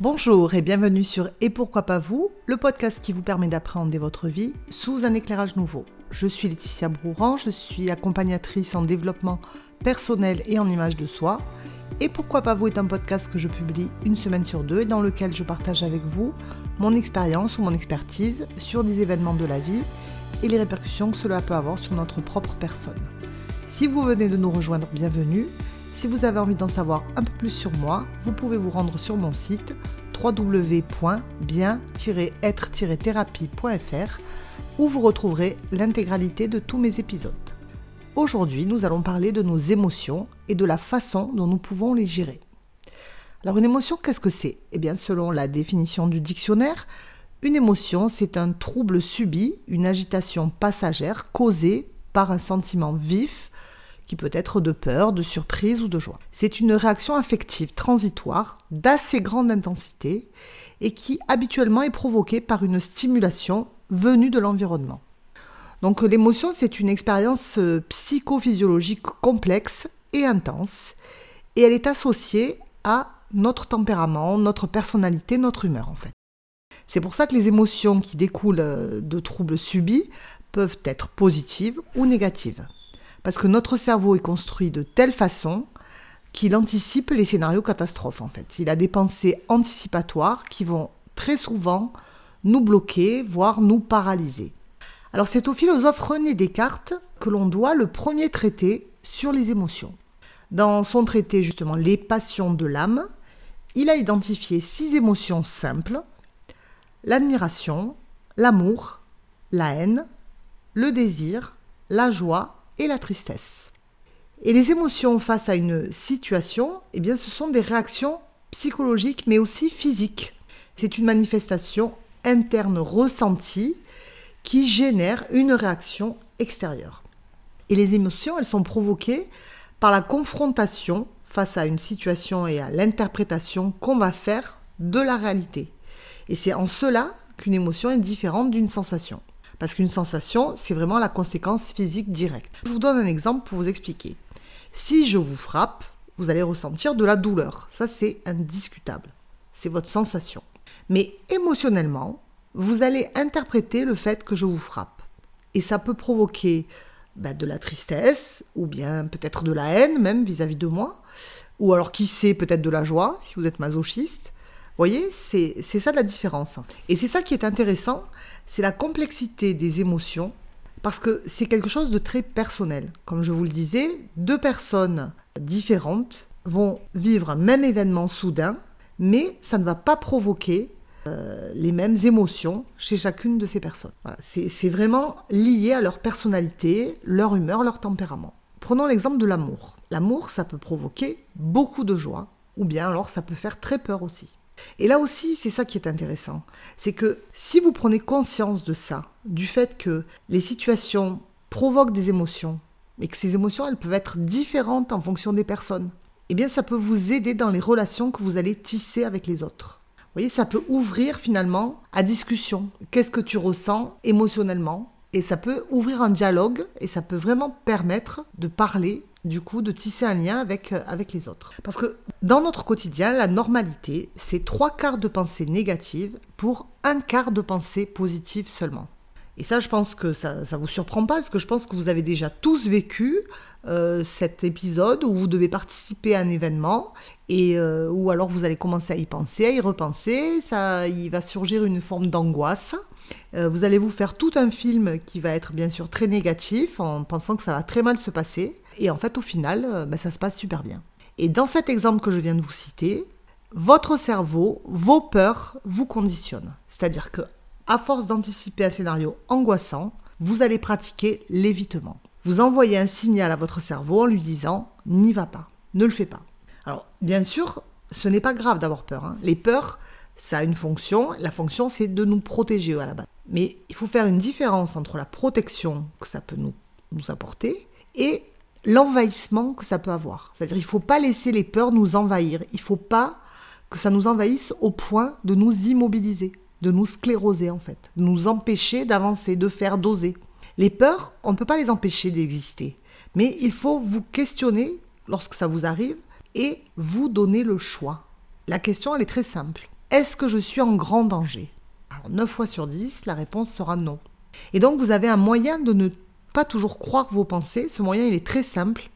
Bonjour et bienvenue sur Et pourquoi pas vous, le podcast qui vous permet d'appréhender votre vie sous un éclairage nouveau. Je suis Laetitia Brouran, je suis accompagnatrice en développement personnel et en image de soi. Et pourquoi pas vous est un podcast que je publie une semaine sur deux et dans lequel je partage avec vous mon expérience ou mon expertise sur des événements de la vie et les répercussions que cela peut avoir sur notre propre personne. Si vous venez de nous rejoindre, bienvenue. Si vous avez envie d'en savoir un peu plus sur moi, vous pouvez vous rendre sur mon site www.bien-être-thérapie.fr où vous retrouverez l'intégralité de tous mes épisodes. Aujourd'hui, nous allons parler de nos émotions et de la façon dont nous pouvons les gérer. Alors une émotion, qu'est-ce que c'est? Eh bien, selon la définition du dictionnaire, une émotion, c'est un trouble subi, une agitation passagère causée par un sentiment vif, qui peut être de peur, de surprise ou de joie. C'est une réaction affective transitoire d'assez grande intensité et qui habituellement est provoquée par une stimulation venue de l'environnement. Donc l'émotion, c'est une expérience euh, psychophysiologique complexe et intense et elle est associée à notre tempérament, notre personnalité, notre humeur en fait. C'est pour ça que les émotions qui découlent euh, de troubles subis peuvent être positives ou négatives. Parce que notre cerveau est construit de telle façon qu'il anticipe les scénarios catastrophes en fait. Il a des pensées anticipatoires qui vont très souvent nous bloquer, voire nous paralyser. Alors c'est au philosophe René Descartes que l'on doit le premier traité sur les émotions. Dans son traité justement Les passions de l'âme, il a identifié six émotions simples l'admiration, l'amour, la haine, le désir, la joie et la tristesse. Et les émotions face à une situation, eh bien, ce sont des réactions psychologiques mais aussi physiques. C'est une manifestation interne ressentie qui génère une réaction extérieure. Et les émotions, elles sont provoquées par la confrontation face à une situation et à l'interprétation qu'on va faire de la réalité. Et c'est en cela qu'une émotion est différente d'une sensation. Parce qu'une sensation, c'est vraiment la conséquence physique directe. Je vous donne un exemple pour vous expliquer. Si je vous frappe, vous allez ressentir de la douleur. Ça, c'est indiscutable. C'est votre sensation. Mais émotionnellement, vous allez interpréter le fait que je vous frappe. Et ça peut provoquer bah, de la tristesse, ou bien peut-être de la haine même vis-à-vis de moi, ou alors qui sait, peut-être de la joie, si vous êtes masochiste. Voyez, c'est ça la différence. Et c'est ça qui est intéressant, c'est la complexité des émotions, parce que c'est quelque chose de très personnel. Comme je vous le disais, deux personnes différentes vont vivre un même événement soudain, mais ça ne va pas provoquer euh, les mêmes émotions chez chacune de ces personnes. c'est vraiment lié à leur personnalité, leur humeur, leur tempérament. Prenons l'exemple de l'amour. L'amour, ça peut provoquer beaucoup de joie, ou bien alors ça peut faire très peur aussi. Et là aussi, c'est ça qui est intéressant. C'est que si vous prenez conscience de ça, du fait que les situations provoquent des émotions, et que ces émotions, elles peuvent être différentes en fonction des personnes, eh bien ça peut vous aider dans les relations que vous allez tisser avec les autres. Vous voyez, ça peut ouvrir finalement à discussion. Qu'est-ce que tu ressens émotionnellement? Et ça peut ouvrir un dialogue et ça peut vraiment permettre de parler du coup, de tisser un lien avec, euh, avec les autres. Parce que dans notre quotidien, la normalité, c'est trois quarts de pensée négative pour un quart de pensée positive seulement. Et ça, je pense que ça ne vous surprend pas, parce que je pense que vous avez déjà tous vécu euh, cet épisode où vous devez participer à un événement, et euh, ou alors vous allez commencer à y penser, à y repenser, ça, il va surgir une forme d'angoisse. vous allez vous faire tout un film qui va être bien sûr très négatif, en pensant que ça va très mal se passer. Et en fait, au final, euh, bah, ça se passe super bien. Et dans cet exemple que je viens de vous citer, votre cerveau, vos peurs vous conditionnent. C'est-à-dire que, à force d'anticiper un scénario angoissant, vous allez pratiquer l'évitement. Vous envoyez un signal à votre cerveau en lui disant n'y va pas, ne le fais pas. Alors, bien sûr, ce n'est pas grave d'avoir peur. Hein. Les peurs, ça a une fonction. La fonction, c'est de nous protéger à la base. Mais il faut faire une différence entre la protection que ça peut nous, nous apporter et l'envahissement que ça peut avoir. C'est-à-dire il ne faut pas laisser les peurs nous envahir. Il ne faut pas que ça nous envahisse au point de nous immobiliser, de nous scléroser en fait, de nous empêcher d'avancer, de faire doser. Les peurs, on ne peut pas les empêcher d'exister. Mais il faut vous questionner lorsque ça vous arrive et vous donner le choix. La question, elle est très simple. Est-ce que je suis en grand danger? Alors 9 fois sur 10, la réponse sera non. Et donc vous avez un moyen de ne pas toujours croire vos pensées. Ce moyen, il est très simple.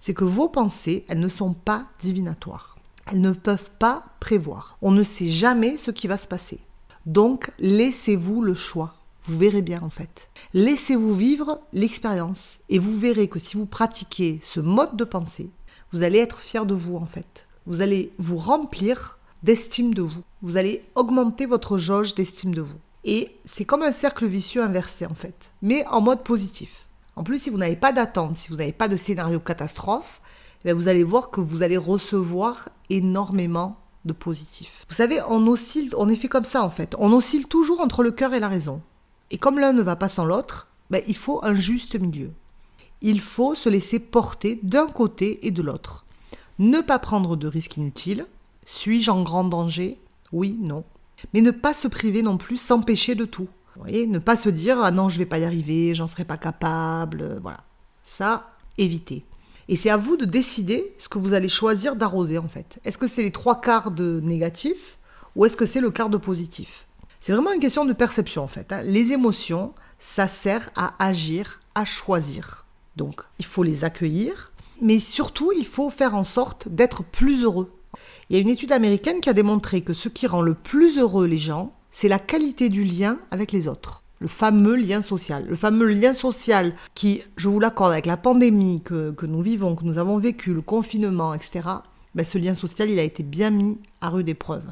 C'est que vos pensées, elles ne sont pas divinatoires. Elles ne peuvent pas prévoir. On ne sait jamais ce qui va se passer. Donc, laissez-vous le choix. Vous verrez bien en fait. Laissez-vous vivre l'expérience et vous verrez que si vous pratiquez ce mode de pensée, vous allez être fier de vous en fait. Vous allez vous remplir d'estime de vous. Vous allez augmenter votre jauge d'estime de vous. Et c'est comme un cercle vicieux inversé en fait, mais en mode positif. En plus, si vous n'avez pas d'attente, si vous n'avez pas de scénario catastrophe, eh vous allez voir que vous allez recevoir énormément de positif. Vous savez, on oscille, on est fait comme ça en fait. On oscille toujours entre le cœur et la raison. Et comme l'un ne va pas sans l'autre, ben, il faut un juste milieu. Il faut se laisser porter d'un côté et de l'autre. Ne pas prendre de risques inutiles. Suis-je en grand danger? Oui, non. Mais ne pas se priver non plus, s'empêcher de tout. Vous voyez, ne pas se dire ah non, je vais pas y arriver, j'en serai pas capable, euh, voilà. Ça, évitez. Et c'est à vous de décider ce que vous allez choisir d'arroser en fait. Est-ce que c'est les trois quarts de négatif ou est-ce que c'est le quart de positif? C'est vraiment une question de perception en fait. Hein. Les émotions, ça sert à agir, à choisir. Donc il faut les accueillir, mais surtout il faut faire en sorte d'être plus heureux. Il y a une étude américaine qui a démontré que ce qui rend le plus heureux les gens, c'est la qualité du lien avec les autres. Le fameux lien social. Le fameux lien social qui, je vous l'accorde, avec la pandémie que, nous vivons, que nous avons vécu, le confinement, etc., ben ce lien social, il a été bien mis à rude épreuve.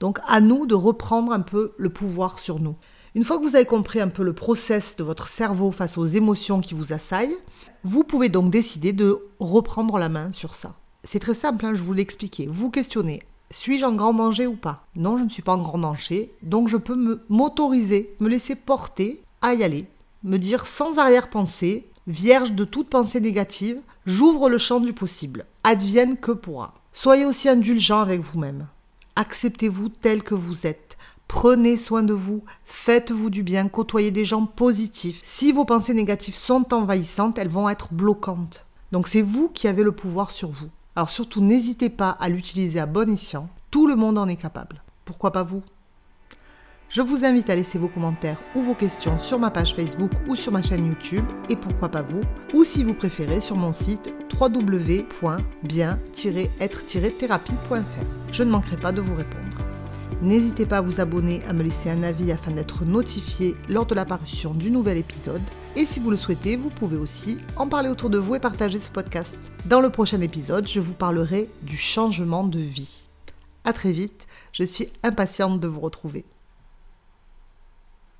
Donc à nous de reprendre un peu le pouvoir sur nous. Une fois que vous avez compris un peu le process de votre cerveau face aux émotions qui vous assaillent, vous pouvez donc décider de reprendre la main sur ça. C'est très simple, hein, je vous l'ai expliqué. Vous questionnez, suis-je en grand danger ou pas? Non, je ne suis pas en grand danger, donc je peux m'autoriser, me, laisser porter à y aller, me dire sans arrière-pensée, vierge de toute pensée négative, j'ouvre le champ du possible, advienne que pourra. Soyez aussi indulgent avec vous-même. Acceptez-vous tel que vous êtes. Prenez soin de vous, faites-vous du bien, côtoyez des gens positifs. Si vos pensées négatives sont envahissantes, elles vont être bloquantes. Donc c'est vous qui avez le pouvoir sur vous. Alors surtout, n'hésitez pas à l'utiliser à bon escient. Tout le monde en est capable. Pourquoi pas vous? Je vous invite à laisser vos commentaires ou vos questions sur ma page Facebook ou sur ma chaîne YouTube. Et pourquoi pas vous? Ou si vous préférez, sur mon site www.bien-être-thérapie.fr. Je ne manquerai pas de vous répondre. N'hésitez pas à vous abonner, à me laisser un avis afin d'être notifié lors de l'apparition du nouvel épisode. Et si vous le souhaitez, vous pouvez aussi en parler autour de vous et partager ce podcast. Dans le prochain épisode, je vous parlerai du changement de vie. A très vite, je suis impatiente de vous retrouver.